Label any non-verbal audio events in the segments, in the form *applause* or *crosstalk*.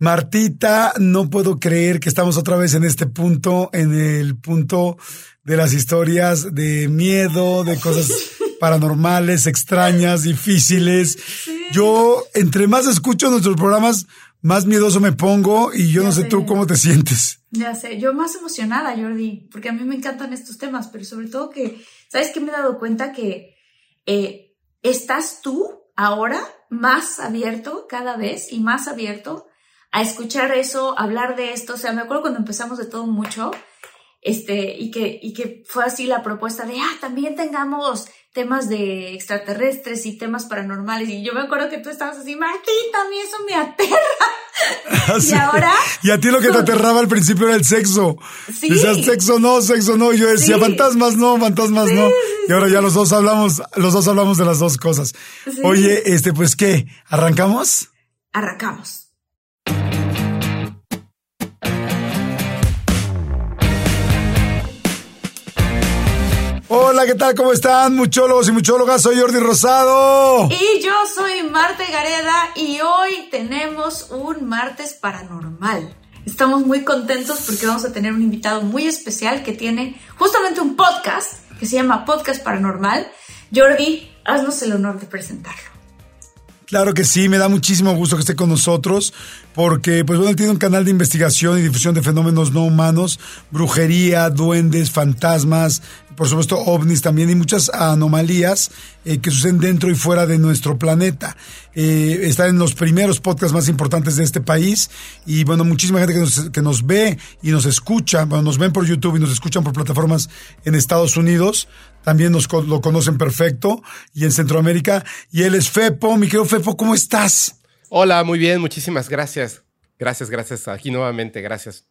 Martita, no puedo creer que estamos otra vez en este punto, en el punto de las historias de miedo, de cosas *laughs* paranormales, extrañas, difíciles. Yo, entre más escucho nuestros programas, más miedoso me pongo y yo no sé, tú cómo te sientes. Ya sé, yo más emocionada, Jordi, porque a mí me encantan estos temas, pero sobre todo que, ¿sabes qué me he dado cuenta? Que eh, estás tú ahora más abierto cada vez y más abierto a escuchar eso, hablar de esto. O sea, me acuerdo cuando empezamos de todo mucho, este, y que, y que fue así la propuesta de, ah, también tengamos temas de extraterrestres y temas paranormales. Y yo me acuerdo que tú estabas así, Martita, a mí eso me aterra. *laughs* y ahora. Y a ti lo que te aterraba al principio era el sexo. Sí. Decías sexo no, sexo no. Y yo decía, fantasmas no, fantasmas no. Y ahora ya los dos hablamos, los dos hablamos de las dos cosas. Oye, este, pues, ¿qué? ¿Arrancamos? Arrancamos. Hola, ¿qué tal? ¿Cómo están, muchólogos y muchólogas? Soy Jordi Rosado. Y yo soy Marte Gareda y hoy tenemos un martes paranormal. Estamos muy contentos porque vamos a tener un invitado muy especial que tiene justamente un podcast que se llama Podcast Paranormal. Jordi, haznos el honor de presentarlo. Claro que sí, me da muchísimo gusto que esté con nosotros, porque pues bueno, tiene un canal de investigación y difusión de fenómenos no humanos, brujería, duendes, fantasmas, por supuesto ovnis también y muchas anomalías eh, que suceden dentro y fuera de nuestro planeta. Eh, está en los primeros podcasts más importantes de este país y bueno, muchísima gente que nos, que nos ve y nos escucha, bueno, nos ven por YouTube y nos escuchan por plataformas en Estados Unidos, también nos lo conocen perfecto, y en Centroamérica. Y él es Fepo. Mi querido Fepo, ¿cómo estás? Hola, muy bien, muchísimas gracias. Gracias, gracias. Aquí nuevamente, gracias.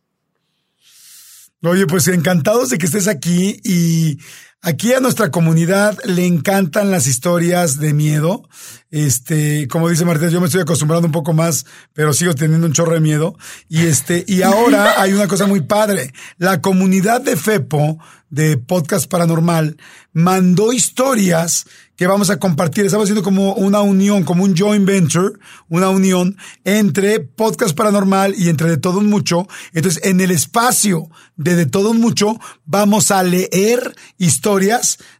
Oye, pues encantados de que estés aquí y aquí a nuestra comunidad le encantan las historias de miedo. Este, como dice Martín, yo me estoy acostumbrando un poco más, pero sigo teniendo un chorro de miedo. Y este, y *laughs* ahora hay una cosa muy padre. La comunidad de FEPO, de Podcast Paranormal, mandó historias que vamos a compartir. Estamos haciendo como una unión, como un joint venture, una unión entre Podcast Paranormal y entre De Todo un Mucho. Entonces, en el espacio de De Todo un Mucho, vamos a leer historias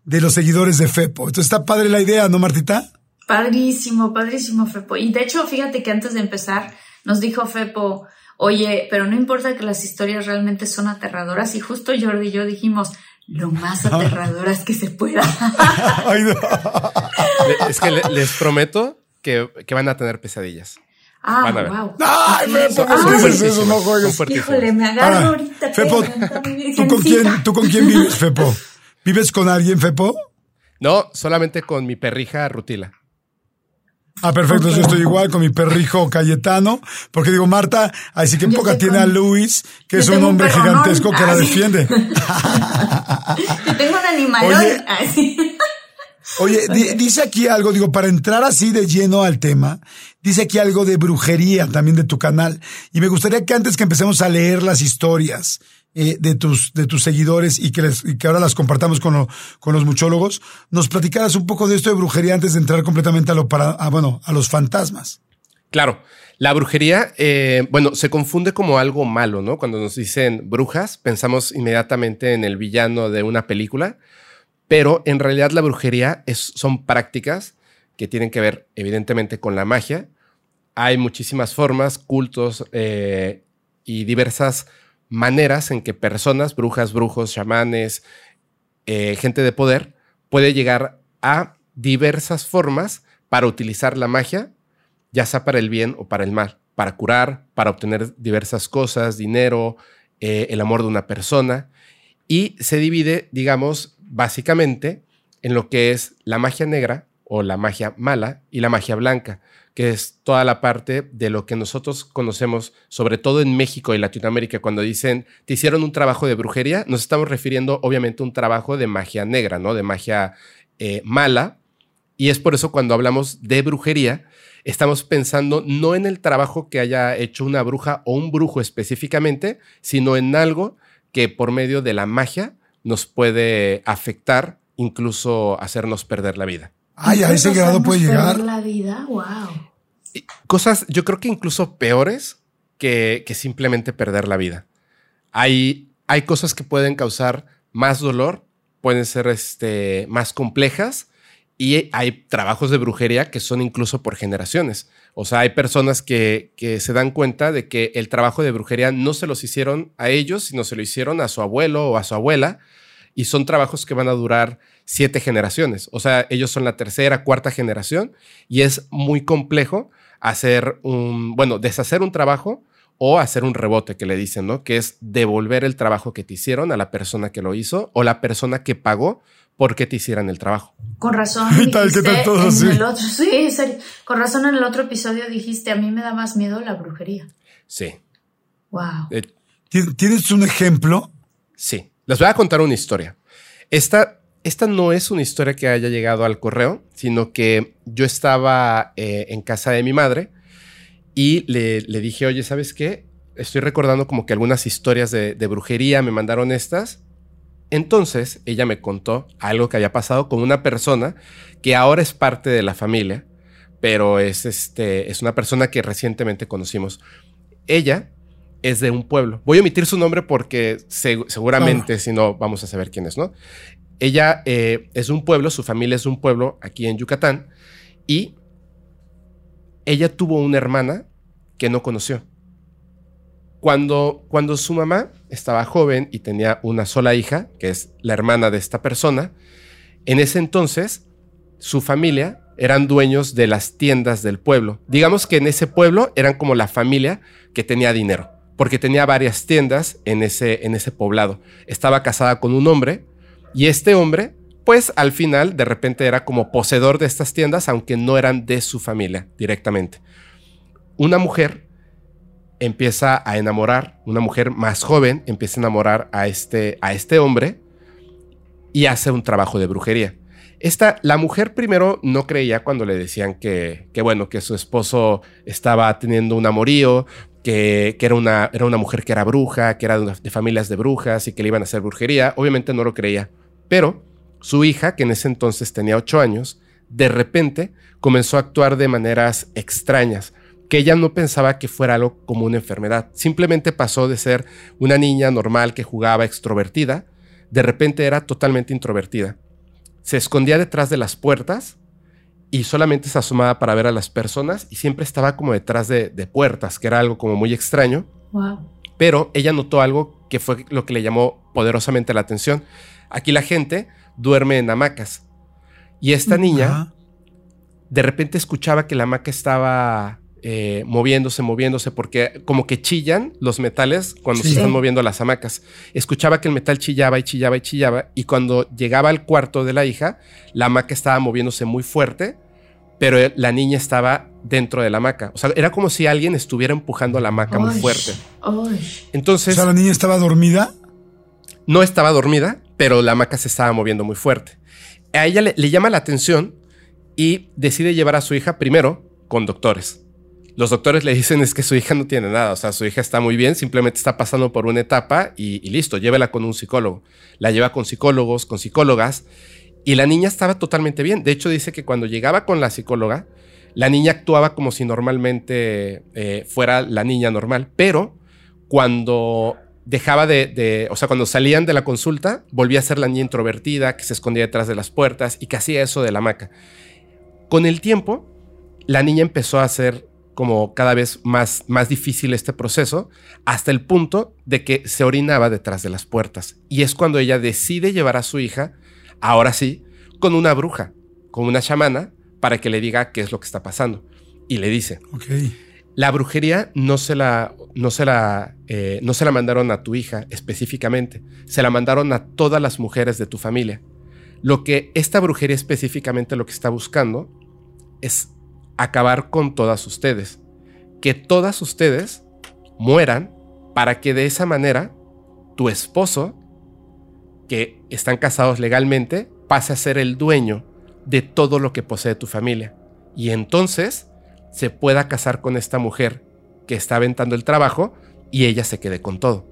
de los seguidores de FEPO. Entonces, está padre la idea, ¿no, Martita? Padrísimo, padrísimo, Fepo. Y de hecho, fíjate que antes de empezar, nos dijo Fepo, oye, pero no importa que las historias realmente son aterradoras. Y justo Jordi y yo dijimos, lo más aterradoras que se pueda. *laughs* Es que les prometo que, van a tener pesadillas. Ah, wow. Ay, Fepo, ¿cómo dices eso? No juegues. Híjole, me agarro ahorita. Fepo, ¿tú con, quién, ¿tú con quién vives, Fepo? *laughs* ¿Vives con alguien, Fepo? No, solamente con mi perrija Rutila. Ah, perfecto, yo estoy igual con mi perrijo Cayetano, porque digo, Marta, así que en poca tiene a Luis, que es un hombre gigantesco que la defiende. *laughs* yo tengo un animalón. Oye, dice aquí algo, digo, para entrar así de lleno al tema, dice aquí algo de brujería también de tu canal. Y me gustaría que antes que empecemos a leer las historias eh, de, tus, de tus seguidores y que, les, que ahora las compartamos con, con los muchólogos, nos platicaras un poco de esto de brujería antes de entrar completamente a, lo para, a, bueno, a los fantasmas. Claro, la brujería, eh, bueno, se confunde como algo malo, ¿no? Cuando nos dicen brujas, pensamos inmediatamente en el villano de una película, pero en realidad la brujería es, son prácticas que tienen que ver evidentemente con la magia hay muchísimas formas, cultos eh, y diversas maneras en que personas, brujas, brujos, chamanes, eh, gente de poder, puede llegar a diversas formas para utilizar la magia, ya sea para el bien o para el mal, para curar, para obtener diversas cosas, dinero, eh, el amor de una persona. Y se divide, digamos, básicamente en lo que es la magia negra o la magia mala y la magia blanca que es toda la parte de lo que nosotros conocemos, sobre todo en México y Latinoamérica, cuando dicen, te hicieron un trabajo de brujería, nos estamos refiriendo obviamente a un trabajo de magia negra, ¿no? De magia eh, mala. Y es por eso cuando hablamos de brujería, estamos pensando no en el trabajo que haya hecho una bruja o un brujo específicamente, sino en algo que por medio de la magia nos puede afectar, incluso hacernos perder la vida. Ay, a ese grado puede llegar. La vida, wow cosas, yo creo que incluso peores que, simplemente perder la vida. Hay, hay cosas que pueden causar más dolor, pueden ser este, más complejas y hay trabajos de brujería que son incluso por generaciones. O sea, hay personas que, que, se dan cuenta de que el trabajo de brujería no se los hicieron a ellos, sino se lo hicieron a su abuelo o a su abuela. Y son trabajos que van a durar siete generaciones. O sea, ellos son la tercera, cuarta generación y es muy complejo hacer un, bueno, deshacer un trabajo o hacer un rebote que le dicen, ¿no? Que es devolver el trabajo que te hicieron a la persona que lo hizo o la persona que pagó porque te hicieran el trabajo. Con razón. ¿Qué *laughs* tal, qué tal todo? sí. El otro, sí, Con razón en el otro episodio dijiste, a mí me da más miedo la brujería. Sí. Wow. Eh, ¿Tienes un ejemplo? Sí. Les voy a contar una historia. Esta esta no es una historia que haya llegado al correo, sino que yo estaba eh, en casa de mi madre y le, dije, oye, ¿sabes qué? Estoy recordando como que algunas historias de, brujería me mandaron estas. Entonces ella me contó algo que había pasado con una persona que ahora es parte de la familia, pero es, este, es una persona que recientemente conocimos. Ella es de un pueblo. Voy a omitir su nombre porque seguramente si no vamos a saber quién es, ¿no? Ella eh, es un pueblo, su familia es un pueblo aquí en Yucatán y ella tuvo una hermana que no conoció. Cuando, cuando su mamá estaba joven y tenía una sola hija, que es la hermana de esta persona, en ese entonces su familia eran dueños de las tiendas del pueblo. Digamos que en ese pueblo eran como la familia que tenía dinero, porque tenía varias tiendas en ese, en ese poblado. Estaba casada con un hombre y este hombre, pues al final de repente era como poseedor de estas tiendas, aunque no eran de su familia directamente. Una mujer empieza a enamorar, una mujer más joven empieza a enamorar a este, a este hombre y hace un trabajo de brujería. Esta, la mujer primero no creía cuando le decían que, que bueno, que su esposo estaba teniendo un amorío, que, era, una, era una mujer que era bruja, que era de familias de brujas y que le iban a hacer brujería. Obviamente no lo creía. Pero su hija, que en ese entonces tenía ocho años, de repente comenzó a actuar de maneras extrañas, que ella no pensaba que fuera algo como una enfermedad. Simplemente pasó de ser una niña normal que jugaba extrovertida, de repente era totalmente introvertida. Se escondía detrás de las puertas y solamente se asomaba para ver a las personas y siempre estaba como detrás de, puertas, que era algo como muy extraño. Pero ella notó algo que fue lo que le llamó poderosamente la atención. Aquí la gente duerme en hamacas. Y esta niña de repente escuchaba que la hamaca estaba eh, moviéndose, moviéndose, porque como que chillan los metales cuando se están moviendo las hamacas. Escuchaba que el metal chillaba y chillaba y chillaba. Y cuando llegaba al cuarto de la hija, la hamaca estaba moviéndose muy fuerte, pero la niña estaba dentro de la hamaca. O sea, era como si alguien estuviera empujando la hamaca muy fuerte. Entonces. O sea, la niña estaba dormida. No estaba dormida, pero la hamaca se estaba moviendo muy fuerte. A ella le, llama la atención y decide llevar a su hija primero con doctores. Los doctores le dicen es que su hija no tiene nada, o sea, su hija está muy bien, simplemente está pasando por una etapa y, listo, llévela con un psicólogo. La lleva con psicólogos, con psicólogas y la niña estaba totalmente bien. De hecho, dice que cuando llegaba con la psicóloga, la niña actuaba como si normalmente eh, fuera la niña normal, pero cuando dejaba de, o sea, cuando salían de la consulta, volvía a ser la niña introvertida, que se escondía detrás de las puertas y que hacía eso de la hamaca. Con el tiempo, la niña empezó a hacer como cada vez más, más difícil este proceso, hasta el punto de que se orinaba detrás de las puertas. Y es cuando ella decide llevar a su hija, ahora sí, con una bruja, con una chamana, para que le diga qué es lo que está pasando. Y le dice, la brujería no se la, no, se la, eh, no se la mandaron a tu hija específicamente, se la mandaron a todas las mujeres de tu familia. Lo que esta brujería específicamente lo que está buscando es acabar con todas ustedes. Que todas ustedes mueran para que de esa manera tu esposo, que están casados legalmente, pase a ser el dueño de todo lo que posee tu familia. Y entonces se pueda casar con esta mujer que está aventando el trabajo y ella se quede con todo.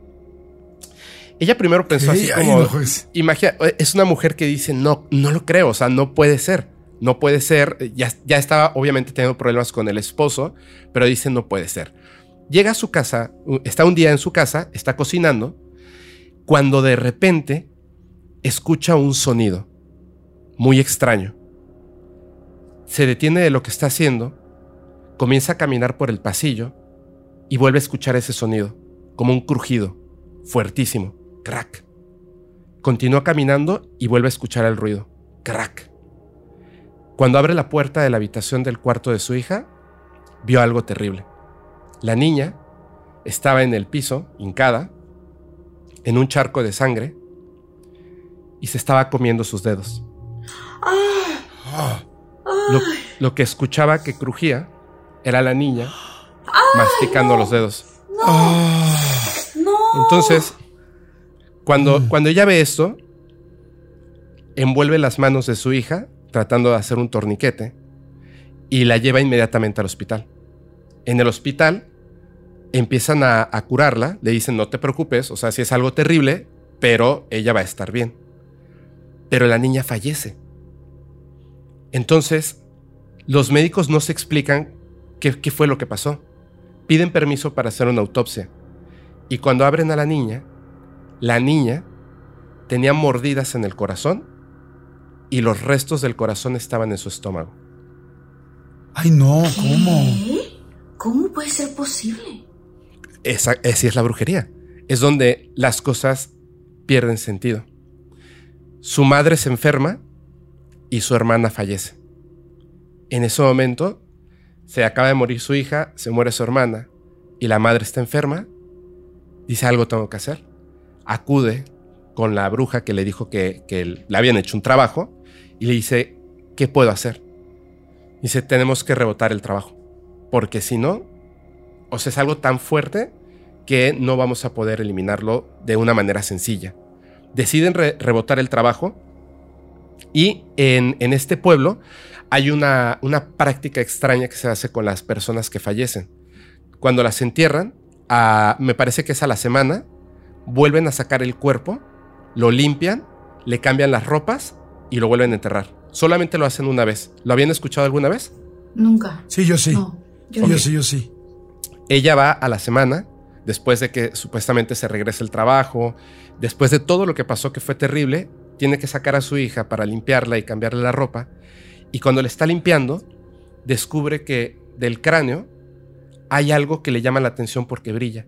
Ella primero pensó así como, imagina, es una mujer que dice, no, no lo creo, o sea, no puede ser, no puede ser, ya, ya estaba obviamente teniendo problemas con el esposo, pero dice, no puede ser. Llega a su casa, está un día en su casa, está cocinando, cuando de repente escucha un sonido muy extraño. Se detiene de lo que está haciendo, comienza a caminar por el pasillo y vuelve a escuchar ese sonido, como un crujido, fuertísimo, crack. Continúa caminando y vuelve a escuchar el ruido, crack. Cuando abre la puerta de la habitación del cuarto de su hija, vio algo terrible. La niña estaba en el piso, hincada, en un charco de sangre, y se estaba comiendo sus dedos. Lo, que escuchaba que crujía era la niña masticando los dedos. No. Entonces, cuando, mm. cuando ella ve esto, envuelve las manos de su hija tratando de hacer un torniquete y la lleva inmediatamente al hospital. En el hospital empiezan a, a curarla, le dicen no te preocupes, o sea, si es algo terrible, pero ella va a estar bien. Pero la niña fallece. Entonces, los médicos no se explican qué, fue lo que pasó. Piden permiso para hacer una autopsia. Y cuando abren a la niña, la niña tenía mordidas en el corazón y los restos del corazón estaban en su estómago. Ay, no, ¿cómo? ¿Cómo puede ser posible? Esa, esa es la brujería. Es donde las cosas pierden sentido. Su madre se enferma y su hermana fallece. En ese momento, se acaba de morir su hija, se muere su hermana y la madre está enferma. Dice algo tengo que hacer. Acude con la bruja que le dijo que, le habían hecho un trabajo y le dice, ¿qué puedo hacer? Dice, tenemos que rebotar el trabajo, porque si no, o sea, es algo tan fuerte que no vamos a poder eliminarlo de una manera sencilla. Deciden rebotar el trabajo y en, este pueblo hay una, una, práctica extraña que se hace con las personas que fallecen. Cuando las entierran, me parece que es a la semana, vuelven a sacar el cuerpo, lo limpian, le cambian las ropas y lo vuelven a enterrar. Solamente lo hacen una vez. ¿Lo habían escuchado alguna vez? Nunca. Sí, yo sí. yo, sí, yo sí. Ella va a la semana, después de que supuestamente se regrese el trabajo, después de todo lo que pasó que fue terrible, tiene que sacar a su hija para limpiarla y cambiarle la ropa. Y cuando le está limpiando, descubre que del cráneo hay algo que le llama la atención porque brilla.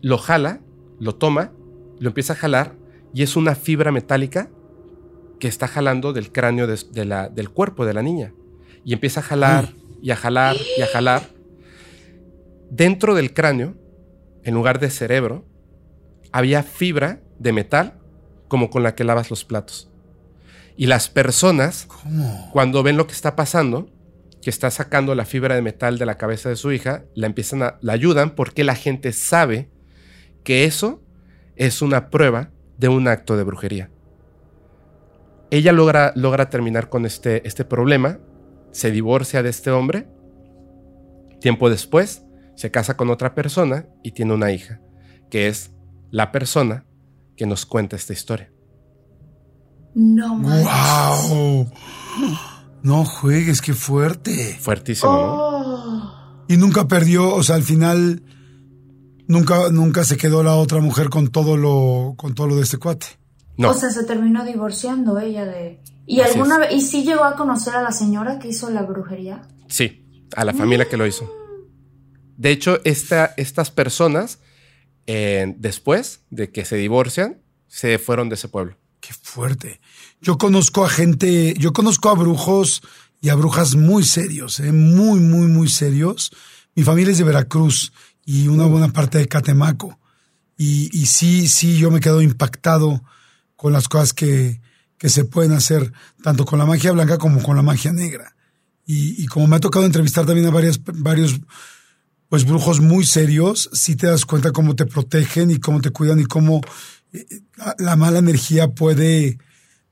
Lo jala, lo toma, lo empieza a jalar y es una fibra metálica que está jalando del cráneo de, la, del cuerpo de la niña. Y empieza a jalar y a jalar y a jalar. Dentro del cráneo, en lugar de cerebro, había fibra de metal como con la que lavas los platos. Y las personas, cuando ven lo que está pasando, que está sacando la fibra de metal de la cabeza de su hija, la empiezan a, la ayudan porque la gente sabe que eso es una prueba de un acto de brujería. Ella logra, logra terminar con este, este problema, se divorcia de este hombre, tiempo después se casa con otra persona y tiene una hija, que es la persona que nos cuenta esta historia. No ¡Wow! No juegues, qué fuerte. Fuertísimo, ¿no? Y nunca perdió, o sea, al final nunca, nunca se quedó la otra mujer con todo lo, con todo lo de este cuate. No. O sea, se terminó divorciando ella de. ¿Y alguna vez, y sí llegó a conocer a la señora que hizo la brujería? Sí, a la familia que lo hizo. De hecho, estas personas, después de que se divorcian, se fueron de ese pueblo. Qué fuerte. Yo conozco a gente, yo conozco a brujos y a brujas muy serios, ¿eh? muy, muy, muy serios. Mi familia es de Veracruz y una buena parte de Catemaco. Y, sí, sí, yo me quedo impactado con las cosas que, que se pueden hacer, tanto con la magia blanca como con la magia negra. Y, y como me ha tocado entrevistar también a varias, varios pues brujos muy serios, sí te das cuenta cómo te protegen y cómo te cuidan y cómo eh, la mala energía puede,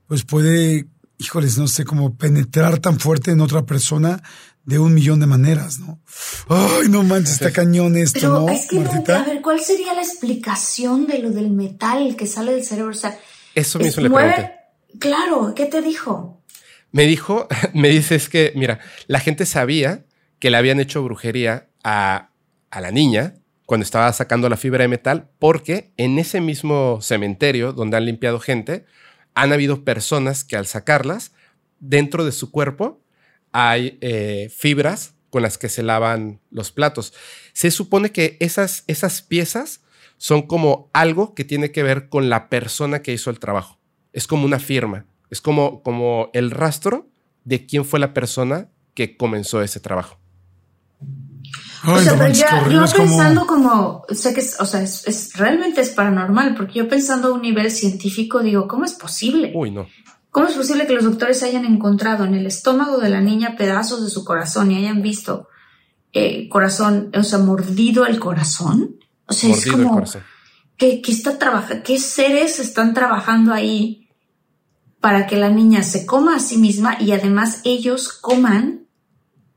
pues puede, híjoles, no sé, como penetrar tan fuerte en otra persona de un millón de maneras, ¿no? Ay, no manches, está cañón esto, Pero ¿no? es que, no, Martita? a ver, ¿cuál sería la explicación de lo del metal que sale del cerebro? O sea, Eso es- mismo le pregunté. Claro, ¿qué te dijo? Me dijo, *laughs* me dice es que, mira, la gente sabía que le habían hecho brujería a, la niña cuando estaba sacando la fibra de metal, porque en ese mismo cementerio donde han limpiado gente, han habido personas que al sacarlas, dentro de su cuerpo hay eh, fibras con las que se lavan los platos. Se supone que esas, esas piezas son como algo que tiene que ver con la persona que hizo el trabajo. Es como una firma. Es como, como el rastro de quién fue la persona que comenzó ese trabajo. O sea, no pero ya, yo como- pensando como, sé que es, o sea, es, es- realmente es paranormal, porque yo pensando a un nivel científico digo, ¿cómo es posible? Uy, no. ¿Cómo es posible que los doctores hayan encontrado en el estómago de la niña pedazos de su corazón y hayan visto eh, corazón, o sea, mordido el corazón? O sea, es Mordido como. ¿qué, qué está trabajando? ¿Qué seres están trabajando ahí para que la niña se coma a sí misma y además ellos coman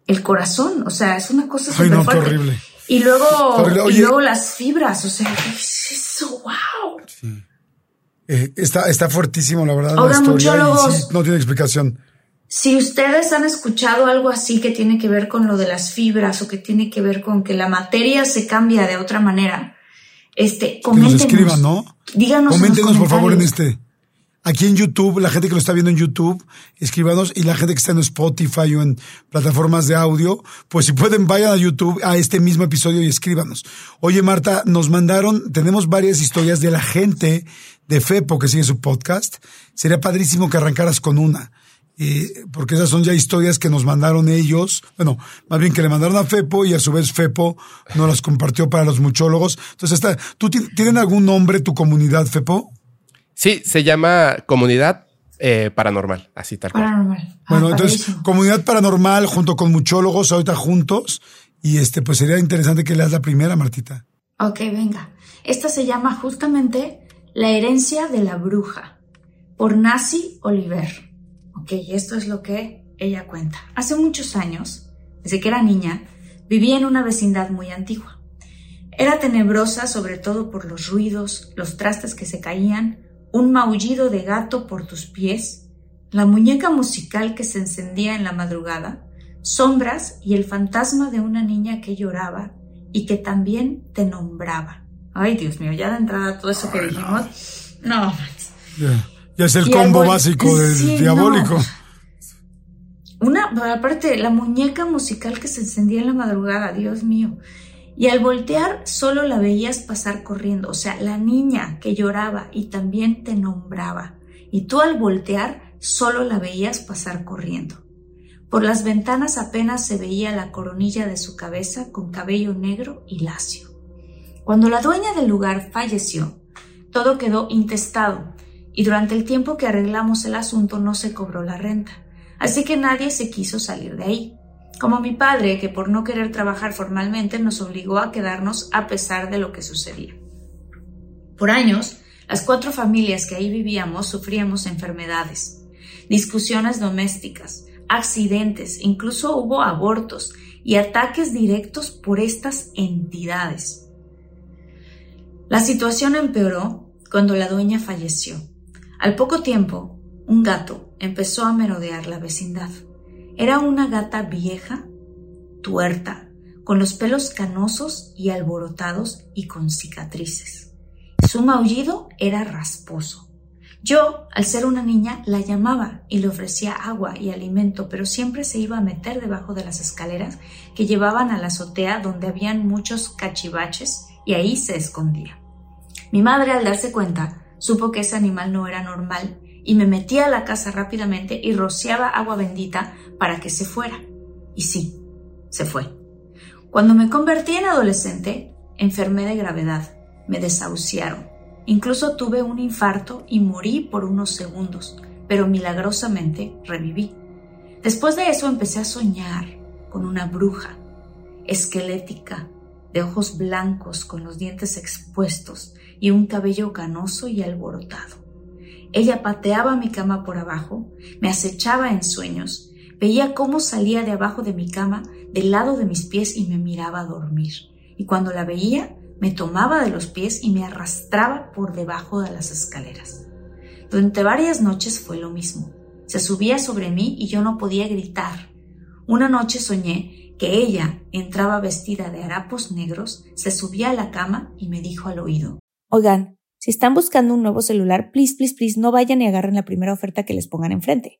el corazón? O sea, es una cosa Ay, no, qué horrible. Y luego, Horrible. y luego las fibras, o sea, ¿qué es eso? ¡Wow! Eh, está, está fuertísimo, la verdad, la historia. y muchólogos. sí, no tiene explicación. Si ustedes han escuchado algo así que tiene que ver con lo de las fibras o que tiene que ver con que la materia se cambia de otra manera, este, Que nos coméntenos. escriban, ¿no? Díganos en los Coméntenos, por favor, en este. Aquí en YouTube, la gente que lo está viendo en YouTube, escríbanos. Y la gente que está en Spotify o en plataformas de audio, pues si pueden, vayan a YouTube a este mismo episodio y escríbanos. Oye, Marta, nos mandaron, tenemos varias historias de la gente de FEPO que sigue su podcast. Sería padrísimo que arrancaras con una. eh, porque esas son ya historias que nos mandaron ellos, bueno, más bien que le mandaron a Fepo y a su vez Fepo nos las compartió para los muchólogos. Entonces, ¿tú ti- tienen algún nombre tu comunidad, Fepo? Sí, se llama Comunidad eh, Paranormal, así tal cual. Paranormal. Ah, Bueno, entonces, padrísimo. comunidad paranormal junto con muchólogos ahorita juntos. Y este, pues sería interesante que leas la primera, Martita. Ok, venga. Esta se llama justamente La herencia de la bruja, por Nancy Oliver. Ok, esto es lo que ella cuenta. Hace muchos años, desde que era niña, vivía en una vecindad muy antigua. Era tenebrosa sobre todo por los ruidos, los trastes que se caían, un maullido de gato por tus pies, la muñeca musical que se encendía en la madrugada, sombras y el fantasma de una niña que lloraba y que también te nombraba. Ay, Dios mío, ya de entrada todo eso que dijimos. No, Ya, ya es el Y combo algo- básico del sí, diabólico. no. Una, aparte, la muñeca musical que se encendía en la madrugada, Dios mío. Y al voltear solo la veías pasar corriendo, o sea, la niña que lloraba y también te nombraba. Y tú al voltear solo la veías pasar corriendo. Por las ventanas apenas se veía la coronilla de su cabeza con cabello negro y lacio. Cuando la dueña del lugar falleció, todo quedó intestado y durante el tiempo que arreglamos el asunto no se cobró la renta. Así que nadie se quiso salir de ahí. Como mi padre, que por no querer trabajar formalmente nos obligó a quedarnos a pesar de lo que sucedía. Por años, las cuatro familias que ahí vivíamos sufríamos enfermedades, discusiones domésticas, accidentes, incluso hubo abortos y ataques directos por estas entidades. La situación empeoró cuando la dueña falleció. Al poco tiempo, un gato empezó a merodear la vecindad. Era una gata vieja, tuerta, con los pelos canosos y alborotados y con cicatrices. Su maullido era rasposo. Yo, al ser una niña, la llamaba y le ofrecía agua y alimento, pero siempre se iba a meter debajo de las escaleras que llevaban a la azotea donde habían muchos cachivaches y ahí se escondía. Mi madre, al darse cuenta, supo que ese animal no era normal y me metía a la casa rápidamente y rociaba agua bendita para que se fuera. Y sí, se fue. Cuando me convertí en adolescente, enfermé de gravedad, me desahuciaron Incluso tuve un infarto y morí por unos segundos, pero milagrosamente reviví. Después de eso empecé a soñar con una bruja, esquelética, de ojos blancos con los dientes expuestos y un cabello canoso y alborotado. Ella pateaba mi cama por abajo, me acechaba en sueños, veía cómo salía de abajo de mi cama, del lado de mis pies y me miraba a dormir. Y cuando la veía, me tomaba de los pies y me arrastraba por debajo de las escaleras. Durante varias noches fue lo mismo. Se subía sobre mí y yo no podía gritar. Una noche soñé que ella entraba vestida de harapos negros, se subía a la cama y me dijo al oído. Oigan, si están buscando un nuevo celular, please, please, please, no vayan y agarren la primera oferta que les pongan enfrente.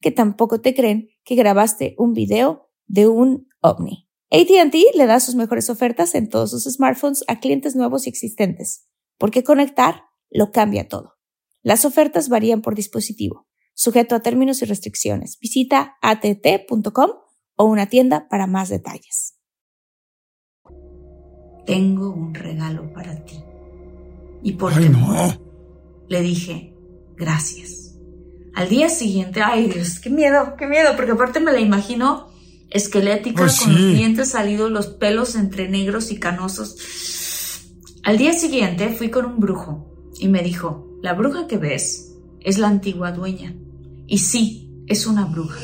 que tampoco te creen que grabaste un video de un ovni. ATT le da sus mejores ofertas en todos sus smartphones a clientes nuevos y existentes, porque conectar lo cambia todo. Las ofertas varían por dispositivo, sujeto a términos y restricciones. Visita att.com o una tienda para más detalles. Tengo un regalo para ti. ¿Y por no. Le dije, gracias. Al día siguiente, ay Dios, qué miedo, qué miedo, porque aparte me la imagino esquelética, Pues con los dientes salidos, los pelos entre negros y canosos. Al día siguiente fui con un brujo y me dijo, la bruja que ves es la antigua dueña. Y sí, es una bruja.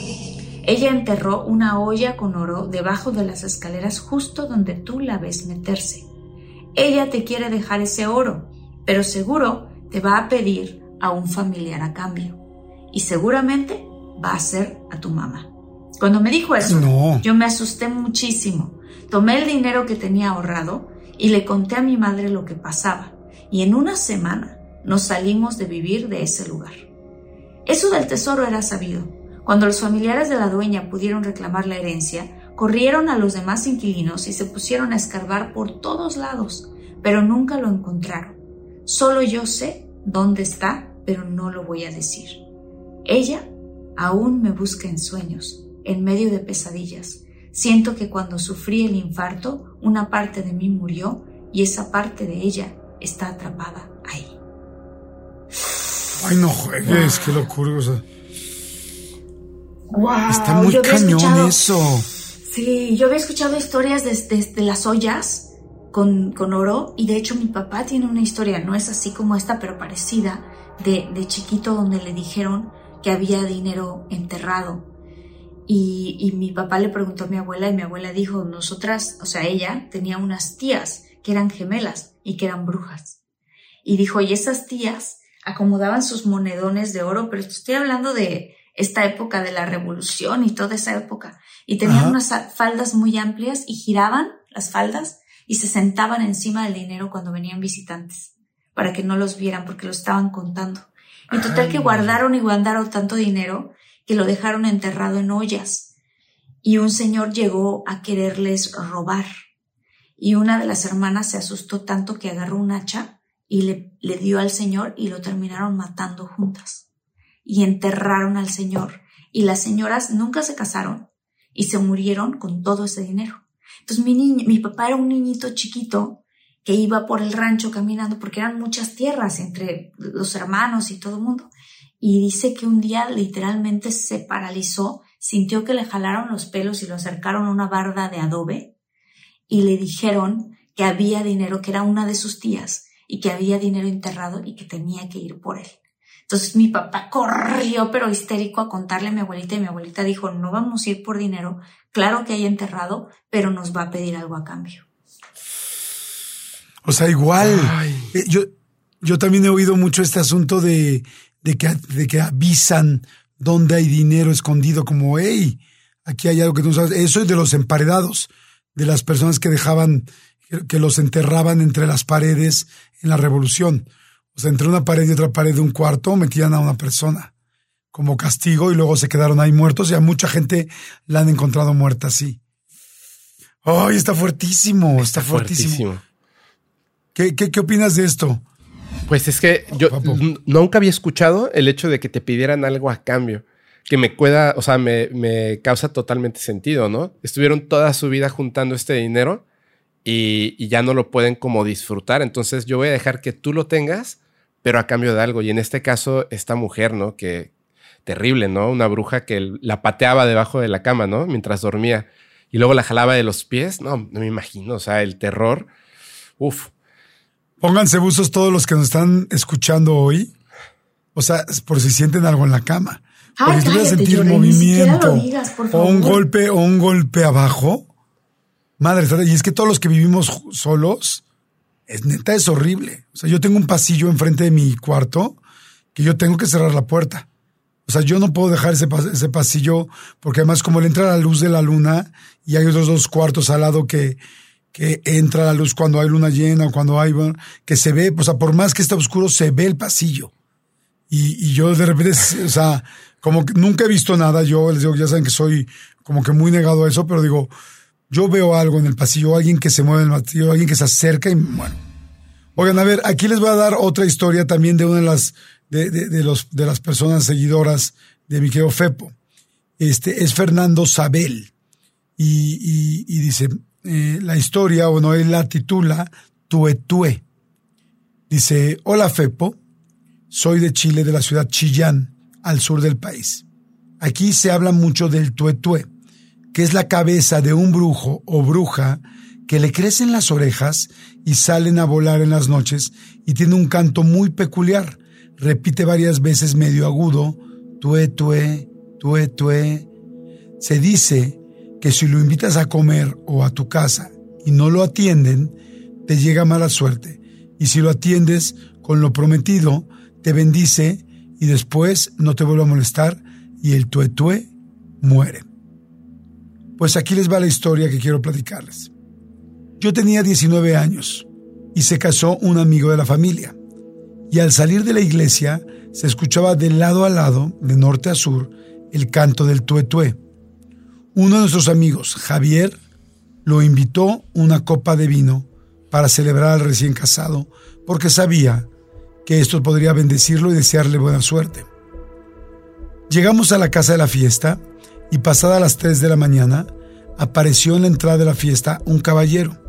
Ella enterró una olla con oro debajo de las escaleras justo donde tú la ves meterse. Ella te quiere dejar ese oro, pero seguro te va a pedir a un familiar a cambio. Y seguramente va a ser a tu mamá. Cuando me dijo eso, No. yo me asusté muchísimo. Tomé el dinero que tenía ahorrado y le conté a mi madre lo que pasaba. Y en una semana nos salimos de vivir de ese lugar. Eso del tesoro era sabido. Cuando los familiares de la dueña pudieron reclamar la herencia, corrieron a los demás inquilinos y se pusieron a escarbar por todos lados, pero nunca lo encontraron. Solo yo sé dónde está, pero no lo voy a decir. Ella aún me busca en sueños, en medio de pesadillas. Siento que cuando sufrí el infarto, una parte de mí murió y esa parte de ella está atrapada ahí. Ay, no juegues, qué locura. o sea, Wow, está muy cañón eso. Sí, yo había escuchado historias desde de, de las ollas con, con oro y de hecho mi papá tiene una historia, no es así como esta, pero parecida, de, de chiquito donde le dijeron que había dinero enterrado. Y, y mi papá le preguntó a mi abuela y mi abuela dijo, nosotras, o sea, ella tenía unas tías que eran gemelas y que eran brujas. Y dijo, y esas tías acomodaban sus monedones de oro, pero estoy hablando de esta época de la revolución y toda esa época. Y tenían Ajá. unas faldas muy amplias y giraban las faldas y se sentaban encima del dinero cuando venían visitantes, para que no los vieran porque lo estaban contando. Y total que guardaron y guardaron tanto dinero que lo dejaron enterrado en ollas. Y un señor llegó a quererles robar. Y una de las hermanas se asustó tanto que agarró un hacha y le, le dio al señor y lo terminaron matando juntas. Y enterraron al señor. Y las señoras nunca se casaron y se murieron con todo ese dinero. Entonces mi niño, mi papá era un niñito chiquito que iba por el rancho caminando porque eran muchas tierras entre los hermanos y todo el mundo. Y dice que un día literalmente se paralizó, sintió que le jalaron los pelos y lo acercaron a una barda de adobe y le dijeron que había dinero, que era una de sus tías y que había dinero enterrado y que tenía que ir por él. Entonces mi papá corrió, pero histérico, a contarle a mi abuelita y mi abuelita dijo, no vamos a ir por dinero, claro que hay enterrado, pero nos va a pedir algo a cambio. O sea, igual, eh, yo, yo también he oído mucho este asunto de, de, que, de que avisan dónde hay dinero escondido, como, hey, aquí hay algo que tú no sabes. Eso es de los emparedados, de las personas que dejaban, que los enterraban entre las paredes en la revolución. O sea, entre una pared y otra pared de un cuarto metían a una persona como castigo y luego se quedaron ahí muertos y a mucha gente la han encontrado muerta así. ¡Ay, está fuertísimo! Está, fuertísimo. ¿Qué, qué, opinas de esto? Pues es que yo nunca había escuchado el hecho de que te pidieran algo a cambio. Que me cueda, o sea, me, me causa totalmente sentido, ¿no? Estuvieron toda su vida juntando este dinero y, y, ya no lo pueden como disfrutar. Entonces yo voy a dejar que tú lo tengas, pero a cambio de algo. Y en este caso, esta mujer, ¿no? Que terrible, ¿no? Una bruja que la pateaba debajo de la cama, ¿no? Mientras dormía. Y luego la jalaba de los pies. No, no me imagino. O sea, el terror. Uf. Pónganse buzos todos los que nos están escuchando hoy. O sea, por si sienten algo en la cama. Porque tú vas a sentir movimiento. o un golpe, o un golpe abajo. Madre, y es que todos los que vivimos solos, es neta, es horrible. O sea, yo tengo un pasillo enfrente de mi cuarto que yo tengo que cerrar la puerta. O sea, yo no puedo dejar ese, ese pasillo porque además como le entra la luz de la luna y hay otros dos cuartos al lado que, que entra la luz cuando hay luna llena o cuando hay, que se ve, o sea, por más que esté oscuro, se ve el pasillo. Y, y yo de repente, o sea, como que nunca he visto nada, yo les digo, ya saben que soy como que muy negado a eso, pero digo, yo veo algo en el pasillo, alguien que se mueve en el pasillo, alguien que se acerca y bueno. Oigan, a ver, aquí les voy a dar otra historia también de una de las, de, de, los, de las personas seguidoras de Miqueo Fepo. Este es Fernando Sabel. Y, y, dice, eh, la historia, bueno, él la titula Tuetue. Dice, hola Fepo, soy de Chile, de la ciudad Chillán, al sur del país. Aquí se habla mucho del Tuetue que es la cabeza de un brujo o bruja que le crecen las orejas y salen a volar en las noches y tiene un canto muy peculiar. Repite varias veces medio agudo, tue, tue, tue, tue. Se dice que si lo invitas a comer o a tu casa y no lo atienden, te llega mala suerte. Y si lo atiendes con lo prometido, te bendice y después no te vuelve a molestar y el tue, tue muere. Pues aquí les va la historia que quiero platicarles. Yo tenía 19 años y se casó un amigo de la familia. Y al salir de la iglesia se escuchaba de lado a lado, de norte a sur, el canto del tuetué. Uno de nuestros amigos, Javier, lo invitó una copa de vino para celebrar al recién casado, porque sabía que esto podría bendecirlo y desearle buena suerte. Llegamos a la casa de la fiesta y pasada las 3 de la mañana, apareció en la entrada de la fiesta un caballero.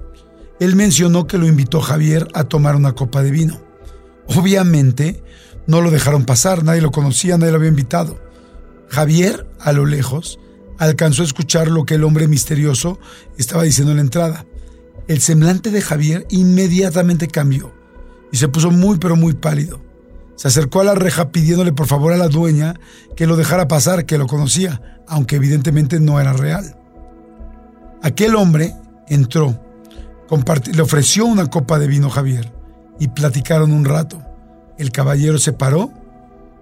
Él mencionó que lo invitó Javier a tomar una copa de vino. Obviamente, no lo dejaron pasar, nadie lo conocía, nadie lo había invitado. Javier, a lo lejos, alcanzó a escuchar lo que el hombre misterioso estaba diciendo en la entrada. El semblante de Javier inmediatamente cambió y se puso muy pero muy pálido. Se acercó a la reja pidiéndole por favor a la dueña que lo dejara pasar, que lo conocía, aunque evidentemente no era real. Aquel hombre entró, le ofreció una copa de vino a Javier y platicaron un rato. El caballero se paró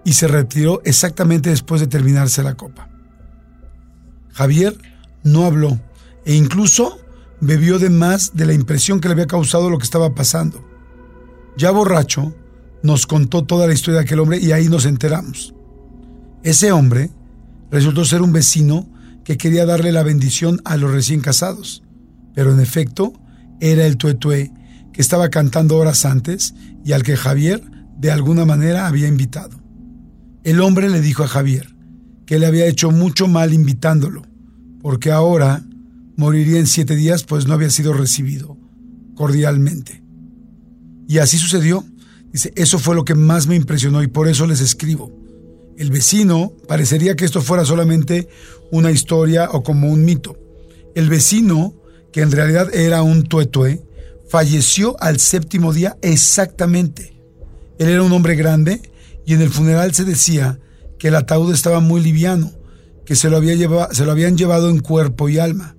y se retiró exactamente después de terminarse la copa. Javier no habló e incluso bebió de más de la impresión que le había causado lo que estaba pasando. Ya borracho, nos contó toda la historia de aquel hombre y ahí nos enteramos. Ese hombre resultó ser un vecino que quería darle la bendición a los recién casados, pero en efecto era el tuetué que estaba cantando horas antes y al que Javier de alguna manera había invitado. El hombre le dijo a Javier que le había hecho mucho mal invitándolo, porque ahora moriría en siete días pues no había sido recibido cordialmente. Y así sucedió. Dice, eso fue lo que más me impresionó y por eso les escribo. El vecino, parecería que esto fuera solamente una historia o como un mito. El vecino, que en realidad era un tuetue, falleció al séptimo día exactamente. Él era un hombre grande y en el funeral se decía que el ataúd estaba muy liviano, que se lo, había se lo habían llevado en cuerpo y alma.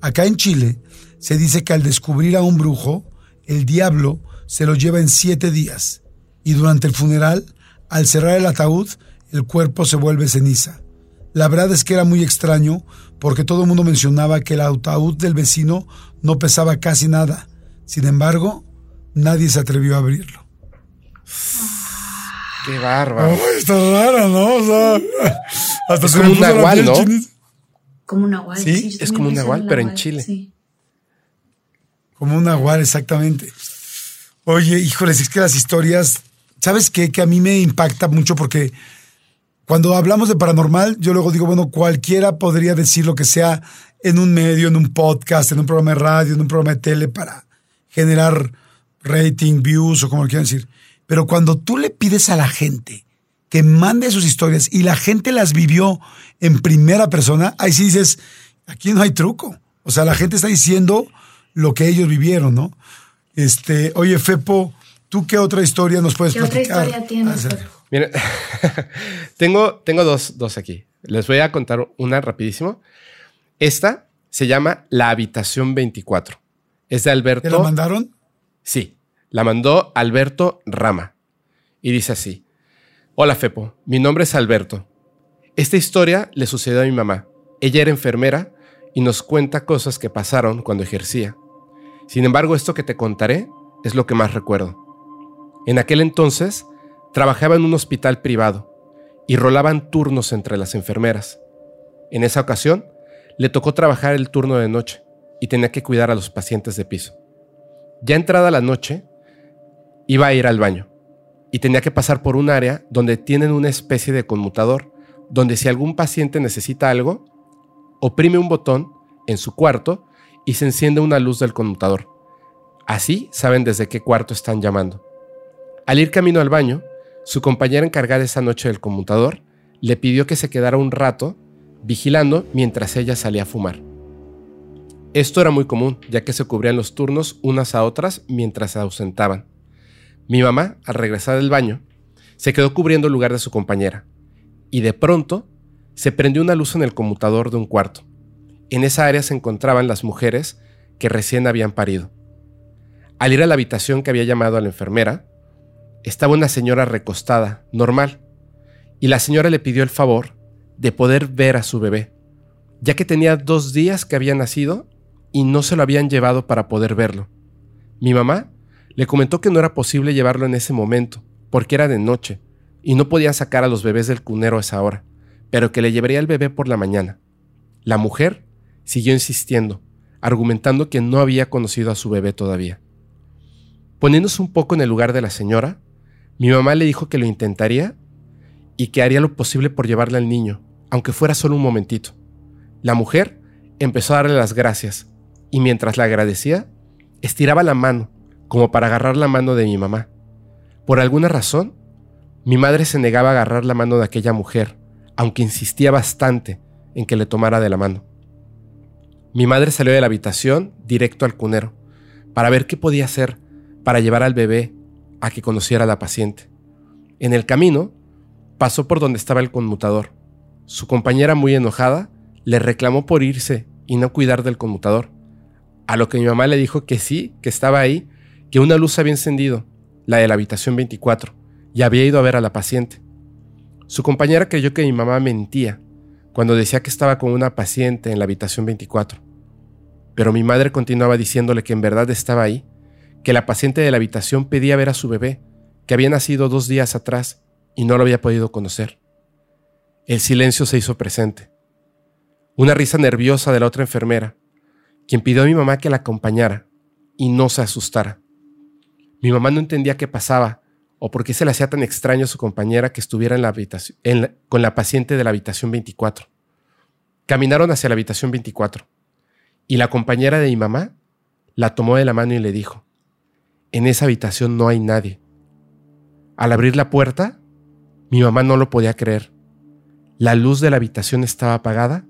Acá en Chile se dice que al descubrir a un brujo, el diablo se lo lleva en siete días y durante el funeral, al cerrar el ataúd, el cuerpo se vuelve ceniza. La verdad es que era muy extraño porque todo el mundo mencionaba que el ataúd del vecino no pesaba casi nada. Sin embargo, nadie se atrevió a abrirlo. Qué bárbaro. está raro, ¿no? O sea, hasta es como un nahual, ¿no? Como un nahual. Sí, es como un nahual, pero en Chile. Sí. Como un nahual, exactamente. Oye, híjoles, es que las historias, ¿sabes qué? Que a mí me impacta mucho porque cuando hablamos de paranormal, yo luego digo, bueno, cualquiera podría decir lo que sea en un medio, en un podcast, en un programa de radio, en un programa de tele para generar rating, views o como lo quieran decir. Pero cuando tú le pides a la gente que mande sus historias y la gente las vivió en primera persona, ahí sí dices, aquí no hay truco. O sea, la gente está diciendo lo que ellos vivieron, ¿no? Este, oye, Fepo, ¿tú qué otra historia nos puedes ¿Qué platicar? otra historia tienes? Mira, *laughs* tengo, tengo dos, dos aquí. Les voy a contar una rapidísimo. Esta se llama La Habitación 24. Es de Alberto. ¿Te la mandaron? Sí, la mandó Alberto Rama. Y dice así. Hola Fepo, mi nombre es Alberto. Esta historia le sucedió a mi mamá. Ella era enfermera y nos cuenta cosas que pasaron cuando ejercía. Sin embargo, esto que te contaré es lo que más recuerdo. En aquel entonces, trabajaba en un hospital privado y rolaban turnos entre las enfermeras. En esa ocasión, le tocó trabajar el turno de noche y tenía que cuidar a los pacientes de piso. Ya entrada la noche, iba a ir al baño y tenía que pasar por un área donde tienen una especie de conmutador, donde si algún paciente necesita algo, oprime un botón en su cuarto y se enciende una luz del conmutador. Así saben desde qué cuarto están llamando. Al ir camino al baño, su compañera encargada esa noche del conmutador le pidió que se quedara un rato vigilando mientras ella salía a fumar. Esto era muy común, ya que se cubrían los turnos unas a otras mientras se ausentaban. Mi mamá, al regresar del baño, se quedó cubriendo el lugar de su compañera, y de pronto se prendió una luz en el conmutador de un cuarto. En esa área se encontraban las mujeres que recién habían parido. Al ir a la habitación que había llamado a la enfermera, estaba una señora recostada, normal, y la señora le pidió el favor de poder ver a su bebé, ya que tenía dos días que había nacido y no se lo habían llevado para poder verlo. Mi mamá le comentó que no era posible llevarlo en ese momento, porque era de noche, y no podían sacar a los bebés del cunero a esa hora, pero que le llevaría el bebé por la mañana. La mujer siguió insistiendo, argumentando que no había conocido a su bebé todavía. Poniéndose un poco en el lugar de la señora, mi mamá le dijo que lo intentaría y que haría lo posible por llevarle al niño, aunque fuera solo un momentito. La mujer empezó a darle las gracias y mientras la agradecía, estiraba la mano como para agarrar la mano de mi mamá. Por alguna razón, mi madre se negaba a agarrar la mano de aquella mujer, aunque insistía bastante en que le tomara de la mano. Mi madre salió de la habitación directo al cunero para ver qué podía hacer para llevar al bebé a que conociera a la paciente. En el camino, pasó por donde estaba el conmutador. Su compañera, muy enojada, le reclamó por irse y no cuidar del conmutador, a lo que mi mamá le dijo que sí, que estaba ahí, que una luz había encendido, la de la habitación 24, y había ido a ver a la paciente. Su compañera creyó que mi mamá mentía cuando decía que estaba con una paciente en la habitación 24. Pero mi madre continuaba diciéndole que en verdad estaba ahí, que la paciente de la habitación pedía ver a su bebé, que había nacido dos días atrás y no lo había podido conocer. El silencio se hizo presente. Una risa nerviosa de la otra enfermera, quien pidió a mi mamá que la acompañara y no se asustara. Mi mamá no entendía qué pasaba o por qué se le hacía tan extraño a su compañera que estuviera en la habitación, con la paciente de la habitación 24. Caminaron hacia la habitación 24 y la compañera de mi mamá la tomó de la mano y le dijo, en esa habitación no hay nadie. Al abrir la puerta, mi mamá no lo podía creer. La luz de la habitación estaba apagada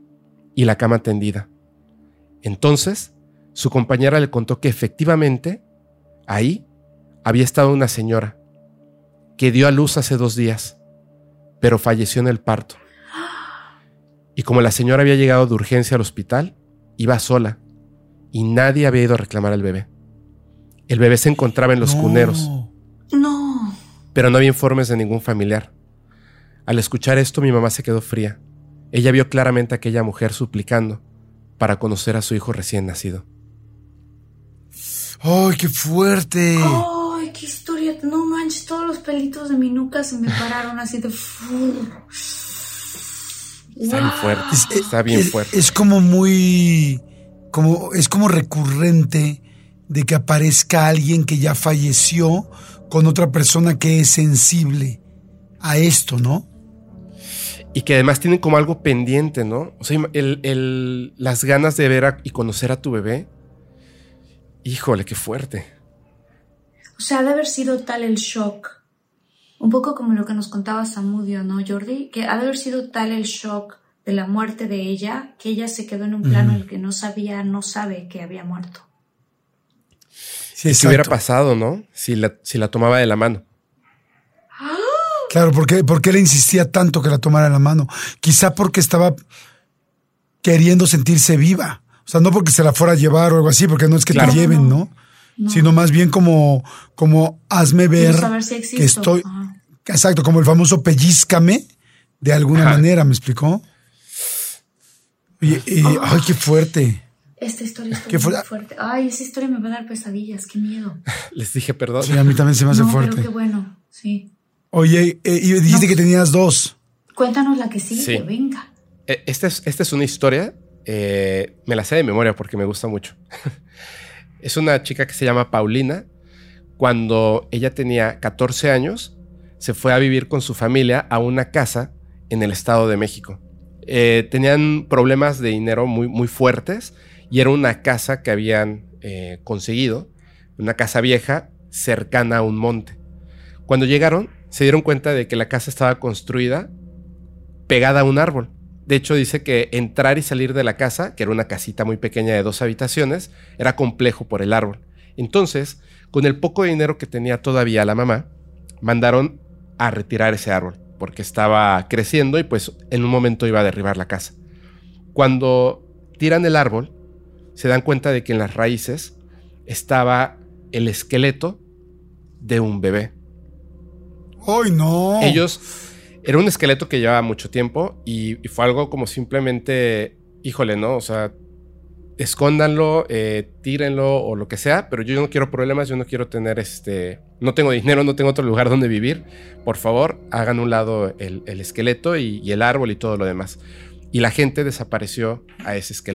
y la cama tendida. Entonces, su compañera le contó que efectivamente ahí había estado una señora. que dio a luz hace dos días, pero falleció en el parto. Y como la señora había llegado de urgencia al hospital, iba sola y nadie había ido a reclamar al bebé. El bebé se encontraba en los No. cuneros, No. pero no había informes de ningún familiar. Al escuchar esto mi mamá se quedó fría. Ella vio claramente a aquella mujer suplicando para conocer a su hijo recién nacido. ¡Ay, qué fuerte! Ay, qué historia. No manches, todos los pelitos de mi nuca se me pararon así de. Está bien fuerte. Está bien es, fuerte. es como muy, como, es como recurrente de que aparezca alguien que ya falleció con otra persona que es sensible a esto, ¿no? Y que además tienen como algo pendiente, ¿no? O sea, el- el- las ganas de ver a- y conocer a tu bebé. Híjole, qué fuerte. O sea, ha de haber sido tal el shock. Un poco como lo que nos contaba Samudio, ¿no, Jordi? Que ha de haber sido tal el shock de la muerte de ella que ella se quedó en un plano en el que no sabía, no sabe que había muerto. Sí, ¿Y qué hubiera pasado, no? Si la, si la tomaba de la mano. Claro, ¿por qué, por qué le insistía tanto que la tomara en la mano? Quizá porque estaba queriendo sentirse viva. O sea, no porque se la fuera a llevar o algo así, porque no es que Claro. te lleven, ¿no? Sino más bien como, como hazme ver si que estoy. Ajá. Exacto, como el famoso pellízcame de alguna Ajá. manera, ¿me explicó? Oye, eh, ay, qué fuerte. Esta historia está ¿Qué muy fue? fuerte. Ay, esa historia me va a dar pesadillas, qué miedo. *laughs* Les dije perdón. Sí, a mí también se me hace no, fuerte. pero qué bueno, sí. Oye, eh, y dijiste No. que tenías dos. Cuéntanos la que sigue, Sí. venga. Eh, Esta es, esta es una historia, eh, me la sé de memoria porque me gusta mucho. *laughs* es una chica que se llama Paulina. Cuando ella tenía 14 años, se fue a vivir con su familia a una casa en el Estado de México. Eh, tenían problemas de dinero muy, muy fuertes y era una casa que habían eh, conseguido, una casa vieja cercana a un monte. Cuando llegaron, se dieron cuenta de que la casa estaba construida pegada a un árbol. De hecho, dice que entrar y salir de la casa, que era una casita muy pequeña de dos habitaciones, era complejo por el árbol. Entonces, con el poco dinero que tenía todavía la mamá, mandaron a retirar ese árbol, porque estaba creciendo y pues en un momento iba a derribar la casa. Cuando tiran el árbol, se dan cuenta de que en las raíces estaba el esqueleto de un bebé. ¡Ay, no! Ellos, era un esqueleto que llevaba mucho tiempo y, y fue algo como simplemente, híjole, ¿no? O sea, escóndanlo, eh, tírenlo o lo que sea, pero yo no quiero problemas, yo no quiero tener este, no tengo dinero, no tengo otro lugar donde vivir. Por favor, hagan un lado el, el esqueleto y, y el árbol y todo lo demás. Y la gente desapareció a ese.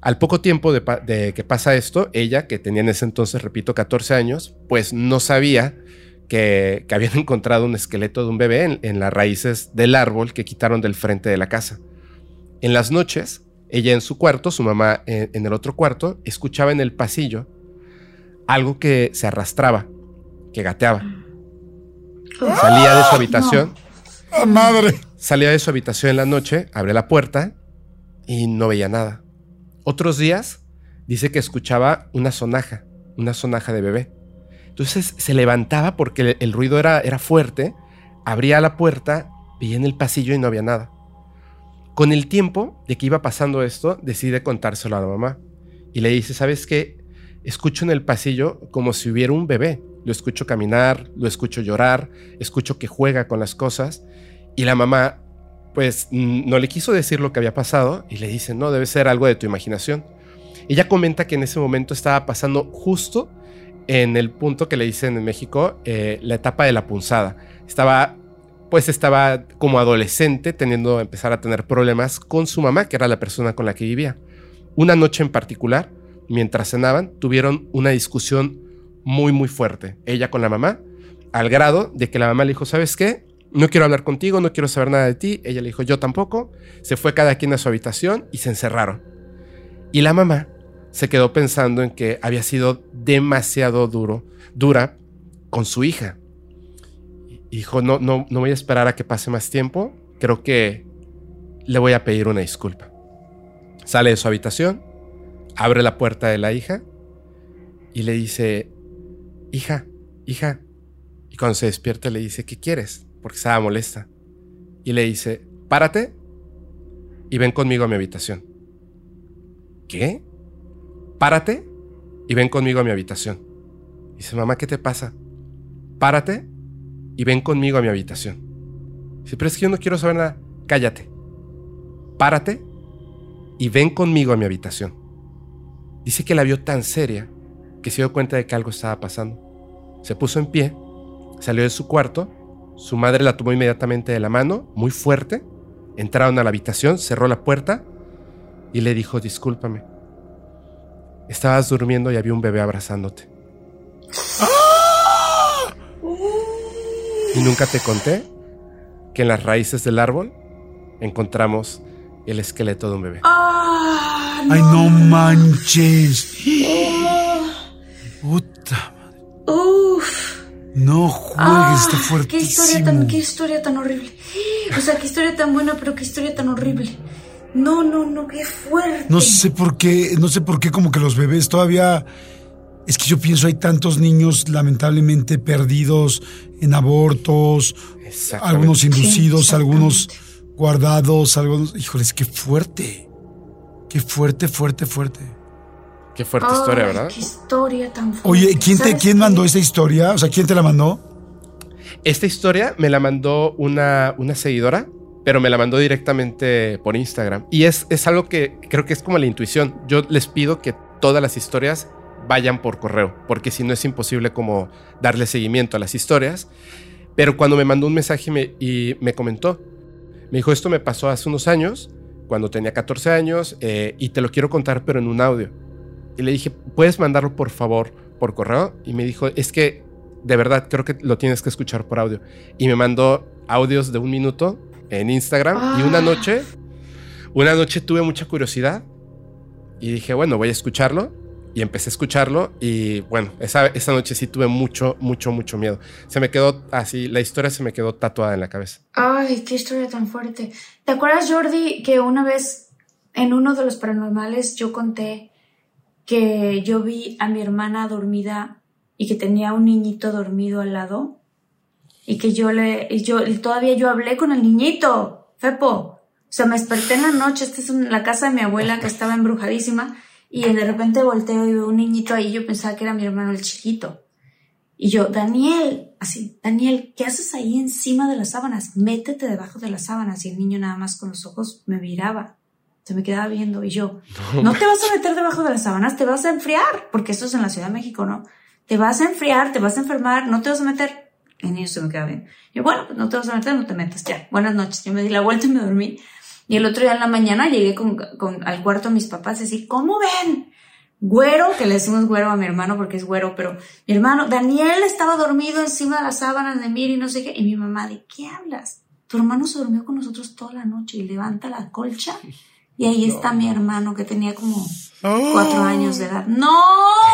Al poco tiempo de, que pasa esto, ella, que tenía en ese entonces, repito, 14 años, pues no sabía que, que habían *laughs* encontrado un esqueleto de un bebé en, en las raíces del árbol que quitaron del frente de la casa. En las noches, ella en su cuarto, su mamá en, en el otro cuarto, escuchaba en el pasillo algo que se arrastraba, que gateaba. Salía de su habitación, ¡Ah, madre! Salía de su habitación en la noche, abre la puerta y no veía nada. Otros días dice que escuchaba una sonaja, una sonaja de bebé. Entonces se levantaba porque el, ruido era, era fuerte, abría la puerta, veía en el pasillo y no había nada. Con el tiempo de que iba pasando esto, decide contárselo a la mamá y le dice, ¿sabes qué? Escucho en el pasillo como si hubiera un bebé. Lo escucho caminar, lo escucho llorar, escucho que juega con las cosas y la mamá, pues mm, no le quiso decir lo que había pasado y le dice, no, debe ser algo de tu imaginación. Ella comenta que en ese momento estaba pasando justo en el punto que le dicen en México, eh, la etapa de la punzada. Estaba, pues estaba como adolescente teniendo, empezar a tener problemas con su mamá, que era la persona con la que vivía. Una noche en particular, mientras cenaban, tuvieron una discusión muy, muy fuerte. Ella con la mamá al grado de que la mamá le dijo, ¿sabes qué? No quiero hablar contigo, no quiero saber nada de ti. Ella le dijo, yo tampoco. Se fue cada quien a su habitación y se encerraron. Y la mamá se quedó pensando en que había sido demasiado duro, dura con su hija. Y dijo, no, no, no voy a esperar a que pase más tiempo. Creo que le voy a pedir una disculpa. Sale de su habitación, abre la puerta de la hija y le dice, hija, hija. Y cuando se despierta le dice, ¿qué quieres? Porque estaba molesta. Y le dice, párate y ven conmigo a mi habitación. ¿Qué? Párate y ven conmigo a mi habitación. Dice, mamá, ¿qué te pasa? Párate y ven conmigo a mi habitación. Dice, pero es que yo no quiero saber nada. Cállate. Párate y ven conmigo a mi habitación. Dice que la vio tan seria que se dio cuenta de que algo estaba pasando. Se puso en pie, salió de su cuarto, su madre la tomó inmediatamente de la mano, muy fuerte, entraron a la habitación, cerró la puerta y le dijo, discúlpame, estabas durmiendo y había un bebé abrazándote. Y nunca te conté que en las raíces del árbol encontramos el esqueleto de un bebé. Ah, Ay, no manches. Puta madre. Uf. No juegues, Ah, está qué historia tan, qué historia tan horrible. O sea, qué historia tan buena, pero qué historia tan horrible. No, no, no, qué fuerte. No sé por qué, no sé por qué como que los bebés todavía... Es que yo pienso hay tantos niños lamentablemente perdidos en abortos, algunos inducidos, algunos guardados, algunos... Híjoles, qué fuerte. Qué fuerte, fuerte, fuerte. Qué fuerte historia, ¿verdad? Qué historia tan fuerte. Oye, ¿quién, te, ¿Sabes ¿quién mandó esta historia? O sea, ¿quién te la mandó? Esta historia me la mandó una, una seguidora, pero me la mandó directamente por Instagram. Y es, es algo que creo que es como la intuición. Yo les pido que todas las historias vayan por correo, porque si no es imposible como darle seguimiento a las historias. Pero cuando me mandó un mensaje y me, y me comentó, me dijo, esto me pasó hace unos años, cuando tenía 14 años, eh, y te lo quiero contar, pero en un audio. Y le dije, ¿puedes mandarlo por favor por correo? Y me dijo, es que de verdad creo que lo tienes que escuchar por audio. Y me mandó audios de un minuto en Instagram. Y una Ah. noche, una noche tuve mucha curiosidad y dije, bueno, voy a escucharlo. Y empecé a escucharlo y bueno, esa, esa noche sí tuve mucho, mucho, mucho miedo. Se me quedó así, la historia se me quedó tatuada en la cabeza. Ay, qué historia tan fuerte. ¿Te acuerdas, Jordi, que una vez en uno de los paranormales yo conté que yo vi a mi hermana dormida y que tenía un niñito dormido al lado? Y que yo le, y yo, y todavía yo hablé con el niñito, Fepo. O sea, me desperté en la noche, esta es la casa de mi abuela que estaba embrujadísima, y de repente volteo y veo un niñito ahí, yo pensaba que era mi hermano el chiquito. Y yo, Daniel, así, Daniel, ¿qué haces ahí encima de las sábanas? Métete debajo de las sábanas. Y el niño nada más con los ojos me miraba. Se me quedaba viendo y yo, no te vas a meter debajo de las sábanas, te vas a enfriar, porque eso es en la Ciudad de México, ¿no? Te vas a enfriar, te vas a enfermar, no te vas a meter. El niño se me quedaba bien. Yo, bueno, pues no te vas a meter, no te metas, ya. Buenas noches. Yo me di la vuelta y me dormí. Y el otro día en la mañana llegué con, con- al cuarto de mis papás y así, ¿cómo ven? Güero, que le decimos güero a mi hermano porque es güero, pero mi hermano, Daniel estaba dormido encima de las sábanas de Miri y no sé qué. Y mi mamá, ¿de qué hablas? Tu hermano se durmió con nosotros toda la noche y levanta la colcha. Y ahí está mi hermano que tenía como cuatro años de edad. No,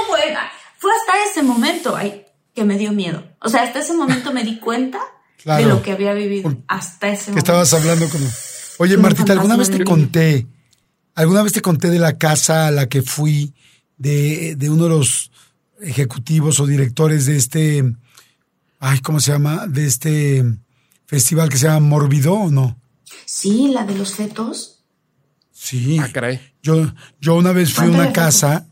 buena. Fue hasta ese momento ay, que me dio miedo. O sea, hasta ese momento me di cuenta *laughs* Claro. de lo que había vivido. Hasta ese Que momento. estabas hablando con... *laughs* Oye, Martita, ¿alguna vez te conté, alguna vez te conté de la casa a la que fui de, de uno de los ejecutivos o directores de este, ay, ¿cómo se llama? De este festival que se llama Morbido o no? Sí, la de los fetos. Sí. Ah, caray. Yo, yo una vez fui a una casa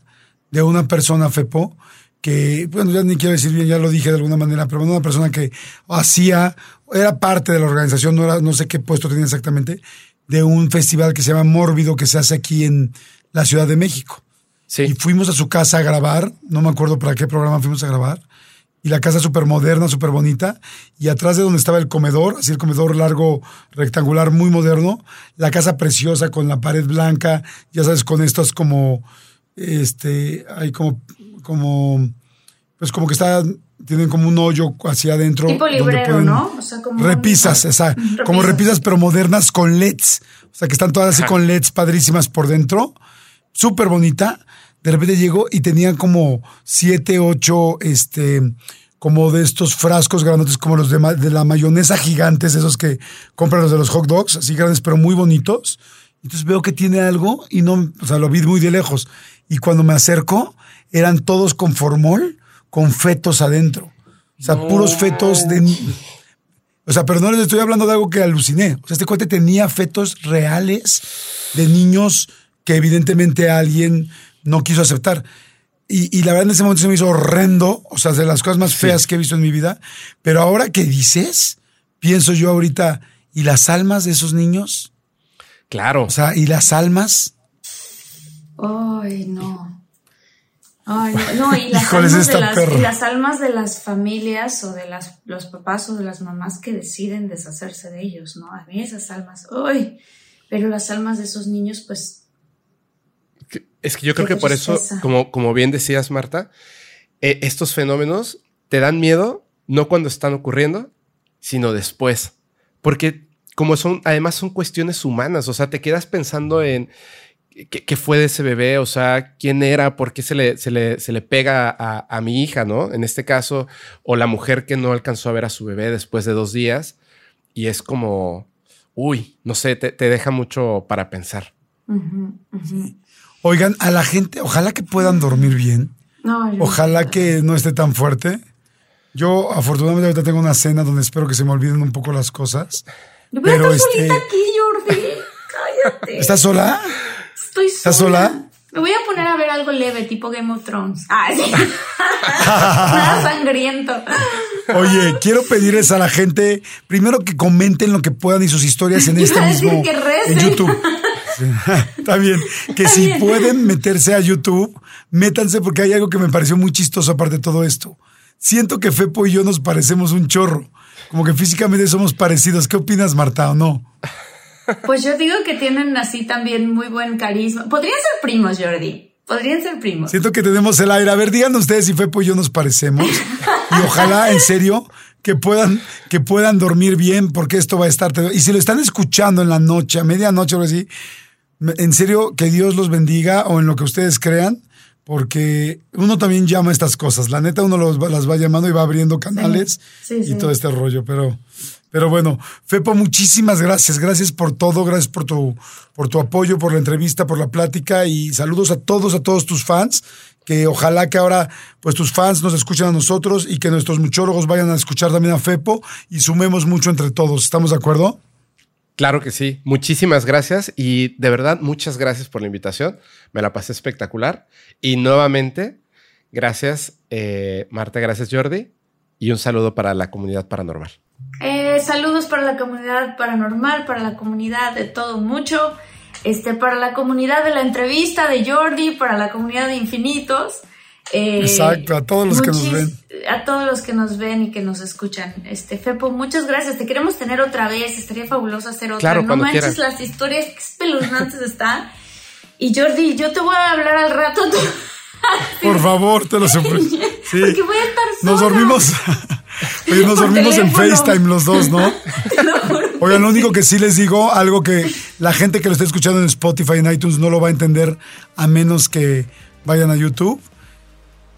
de una persona, Fepo, que, bueno, ya ni quiero decir bien, ya lo dije de alguna manera, pero una persona que hacía, era parte de la organización, no, era, no sé qué puesto tenía exactamente, de un festival que se llama Mórbido, que se hace aquí en la Ciudad de México. Sí. Y fuimos a su casa a grabar, no me acuerdo para qué programa fuimos a grabar, y la casa súper moderna, súper bonita, y atrás de donde estaba el comedor, así el comedor largo, rectangular, muy moderno, la casa preciosa con la pared blanca, ya sabes, con estos como, este, hay como, como, pues como que está tienen como un hoyo hacia adentro. Tipo donde librero, pueden- ¿no? O sea, como Repisas, un- esa, como Repisas. repisas pero modernas con LEDs. O sea, que están todas así con LEDs padrísimas por dentro. Súper bonita. De repente llegó y tenían como siete, ocho, este, como de estos frascos grandotes, como los de, de la mayonesa gigantes, esos que compran los de los hot dogs, así grandes, pero muy bonitos. Entonces veo que tiene algo y no, o sea, lo vi muy de lejos. Y cuando me acerco, eran todos con formol, con fetos adentro. O sea, puros fetos de, o sea, pero no les estoy hablando de algo que aluciné. O sea, este cuate tenía fetos reales de niños que evidentemente alguien no quiso aceptar. Y, y la verdad en ese momento se me hizo horrendo, o sea, de las cosas más feas que he visto en mi vida. Pero ahora que dices, pienso yo ahorita, ¿y las almas de esos niños? Claro. O sea, ¿y las almas? Ay, no. Ay, no, no, y *laughs* las, almas de las, perra. y las almas de las familias o de las, los papás o de las mamás que deciden deshacerse de ellos, ¿no? A mí esas almas, ¡ay! Pero las almas de esos niños, pues, Es que yo creo que por eso, como, como bien decías, Marta, eh, estos fenómenos te dan miedo no cuando están ocurriendo, sino después. Porque como son, además son cuestiones humanas, o sea, te quedas pensando en qué, qué fue de ese bebé, o sea, quién era, por qué se le, se le, se le pega a, a mi hija, ¿no? En este caso, o la mujer que no alcanzó a ver a su bebé después de dos días, y es como, uy, no sé, te, te deja mucho para pensar. ujú. Oigan, a la gente, ojalá que puedan dormir bien. No, Ojalá que no esté tan fuerte. Yo afortunadamente ahorita tengo una cena donde espero que se me olviden un poco las cosas. Yo voy a pero estar este- solita aquí, Jordi. Cállate. ¿Estás sola? Estoy sola. ¿Estás sola? Me voy a poner a ver algo leve, tipo Game of Thrones. Ah, sí. *laughs* Nada *laughs* sangriento. Oye, quiero pedirles a la gente, primero que comenten lo que puedan y sus historias en *laughs* este mismo que en YouTube. *laughs* Está bien. Que si pueden meterse a YouTube, métanse porque hay algo que me pareció muy chistoso aparte de todo esto. Siento que Fepo y yo nos parecemos un chorro. Como que físicamente somos parecidos. ¿Qué opinas, Marta, o no? Pues yo digo que tienen así también muy buen carisma. Podrían ser primos, Jordi. Podrían ser primos. Siento que tenemos el aire. A ver, díganos ustedes si Fepo y yo nos parecemos. Y ojalá, en serio, que puedan, que puedan dormir bien, porque esto va a estar. Y si lo están escuchando en la noche, a medianoche o algo así, en serio, que Dios los bendiga o en lo que ustedes crean, porque uno también llama estas cosas. La neta, uno los las va llamando y va abriendo canales Sí, y sí. todo este rollo, pero. Pero bueno, Fepo, muchísimas gracias. Gracias por todo, gracias por tu, por tu apoyo, por la entrevista, por la plática y saludos a todos, a todos tus fans. Que ojalá que ahora, pues tus fans nos escuchen a nosotros y que nuestros muchólogos vayan a escuchar también a Fepo y sumemos mucho entre todos. ¿Estamos de acuerdo? Claro que sí. Muchísimas gracias y de verdad muchas gracias por la invitación. Me la pasé espectacular. Y nuevamente, gracias eh, Marta, gracias Jordi y un saludo para la comunidad paranormal. Eh, saludos para la comunidad paranormal, para la comunidad de todo mucho, este, para la comunidad de la entrevista de Jordi, para la comunidad de infinitos. Eh, Exacto, a todos los que nos ven. A todos los que nos ven y que nos escuchan. Este, Fepo, muchas gracias. Te queremos tener otra vez. Estaría fabuloso hacer otra. Claro, no cuando manches las historias que espeluznantes están. Y Jordi, yo te voy a hablar al rato. *laughs* Por favor, te lo suplico. Sí. Porque voy a estar sola. Nos dormimos. *laughs* Oye, nos dormimos en. FaceTime los dos, ¿no? Oigan, lo único que sí les digo, algo que la gente que lo está escuchando en Spotify, en iTunes, no lo va a entender a menos que vayan a YouTube.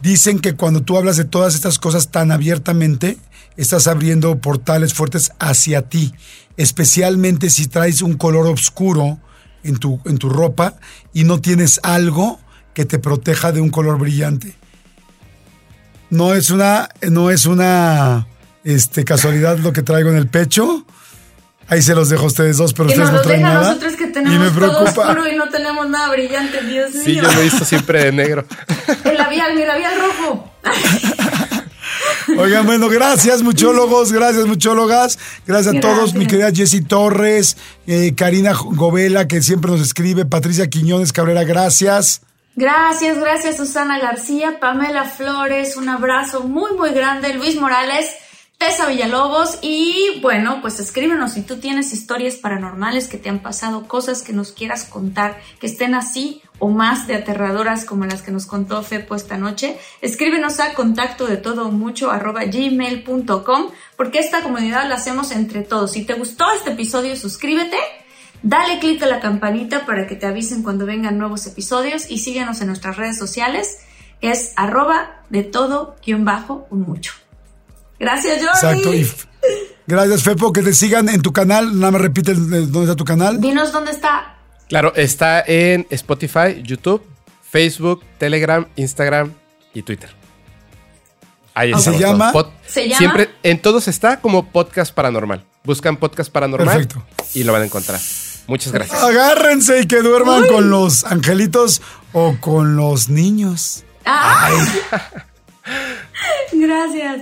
Dicen que cuando tú hablas de todas estas cosas tan abiertamente, estás abriendo portales fuertes hacia ti, especialmente si traes un color oscuro en tu, en tu ropa y no tienes algo que te proteja de un color brillante. No es una, no es una este, casualidad lo que traigo en el pecho. Ahí se los dejo a ustedes dos, pero Que ustedes no traen deja nada. nosotros que y me tenemos todo preocupa. oscuro y no tenemos nada brillante, Dios Sí, mío. yo lo he visto siempre de negro. *laughs* El labial, mi labial rojo. *laughs* Oigan, bueno, gracias muchólogos, gracias muchólogas, gracias a todos, mi querida Jessie Torres, eh, Karina Govela, que siempre nos escribe, Patricia Quiñones Cabrera, gracias. Gracias, gracias Susana García, Pamela Flores, un abrazo muy muy grande, Luis Morales, Tessa Villalobos y bueno, pues escríbenos si tú tienes historias paranormales que te han pasado, cosas que nos quieras contar, que estén así o más de aterradoras como las que nos contó Fepo esta noche, escríbenos a contacto de todo mucho arroba gmail.com porque esta comunidad la hacemos entre todos. Si te gustó este episodio, suscríbete, dale click a la campanita para que te avisen cuando vengan nuevos episodios y síguenos en nuestras redes sociales, es arroba de todo guion bajo un mucho. Gracias, Jordi. Exacto. gracias, Fepo. Que te sigan en tu canal. Nada más repite dónde está tu canal. Dinos dónde está. Claro, está en Spotify, YouTube, Facebook, Telegram, Instagram y Twitter. Ahí está. ¿Se llama? ¿Se llama? Siempre, en todos está como podcast paranormal. Buscan podcast paranormal Perfecto. y lo van a encontrar. Muchas gracias. Agárrense y que duerman con los angelitos o con los niños. Ay. *laughs* Gracias.